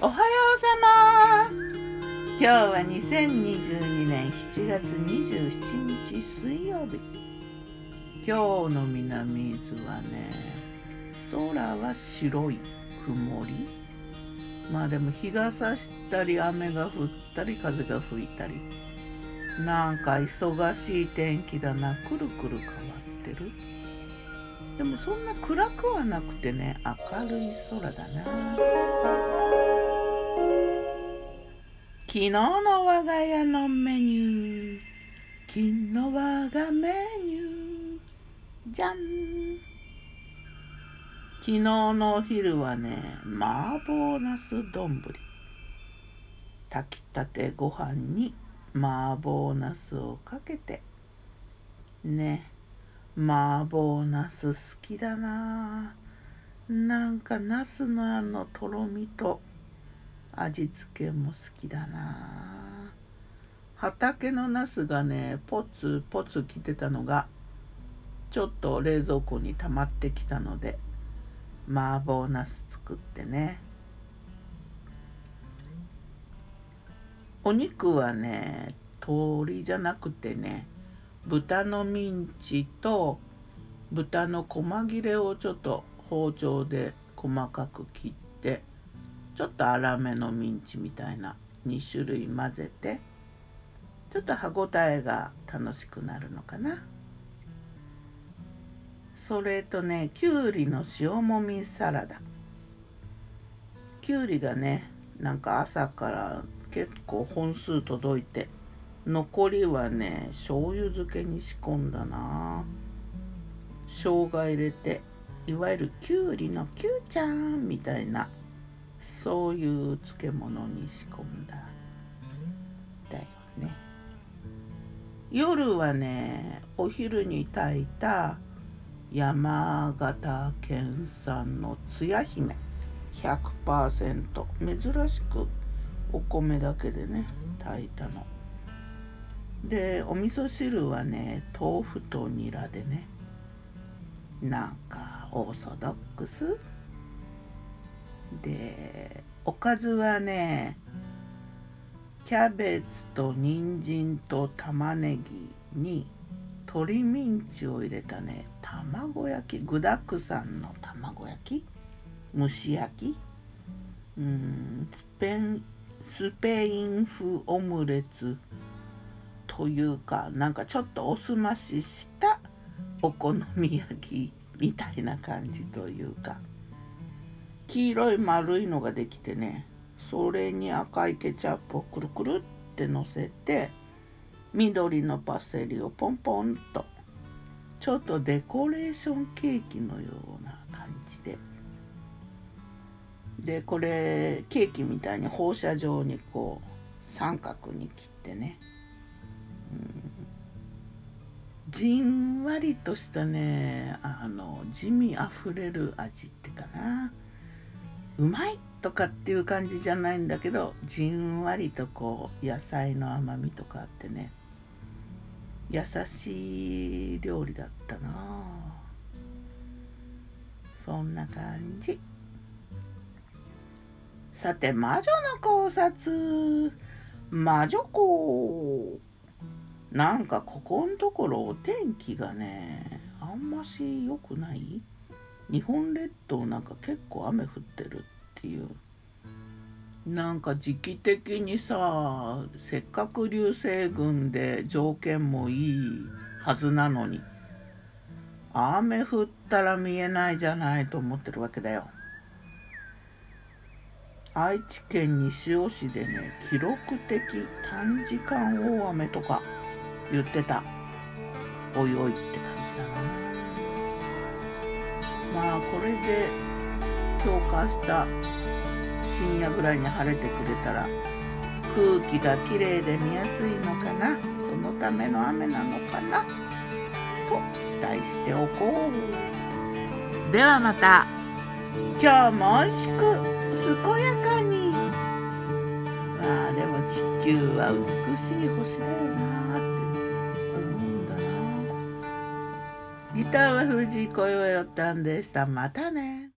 おはようさま。今日は2022年7月27日水曜日今日の南伊豆はね空は白い曇り。まあでも日が差したり雨が降ったり風が吹いたり。なんか忙しい天気だなくるくる変わってる。でもそんな暗くはなくてね明るい空だな。昨日の我が家のメニュー。昨日我がメニュー。じゃん。昨日のお昼はね麻婆茄子丼。炊きたてご飯に麻婆茄子をかけて。ね麻婆茄子好きだな。なんか茄子のあのとろみと味付けも好きだな。畑の茄子がねポツポツ来てたのがちょっと冷蔵庫に溜まってきたので麻婆茄子作ってね。お肉はね鶏じゃなくてね豚のミンチと豚の細切れをちょっと包丁で細かく切ってちょっと粗めのミンチみたいな2種類混ぜてちょっと歯ごたえが楽しくなるのかな。それとねきゅうりの塩もみサラダ。きゅうりがねなんか朝から結構本数届いて残りはね醤油漬けに仕込んだな。生姜入れていわゆるきゅうりのきゅうちゃんみたいなそういう漬物に仕込んだだよね。夜はねお昼に炊いた山形県産のつや姫。100%珍しくお米だけでね炊いたの。でお味噌汁はね豆腐とニラでね。なんかオーソドックス。おかずはねキャベツと人参と玉ねぎに鶏ミンチを入れたね卵焼き具だくさんの卵焼き蒸し焼きうんスペンスペイン風オムレツというかなんかちょっとおすまししたお好み焼きみたいな感じというか。黄色い丸いのができてねそれに赤いケチャップをくるくるってのせて緑のパセリをポンポンとちょっとデコレーションケーキのような感じで。でこれケーキみたいに放射状にこう三角に切ってね。じんわりとしたねあの地味あふれる味ってかな。うまいとかっていう感じじゃないんだけどじんわりとこう野菜の甘みとかあってね。優しい料理だったな。そんな感じ。さて魔女の考察。魔女子なんかここのところお天気がねあんまし良くない？日本列島なんか結構雨降ってるっていう。なんか時期的にさせっかく流星群で条件もいいはずなのに雨降ったら見えないじゃないと思ってるわけだよ。愛知県西尾市でね記録的短時間大雨とか言ってた。おいおいって感じだな。まあこれで強化した深夜ぐらいに晴れてくれたら空気がきれいで見やすいのかな。そのための雨なのかな。と期待しておこう。ではまた。今日も美味しく健やかに。まあでも地球は美しい星だよな。ってギターは藤井小岩よったんでした。またね。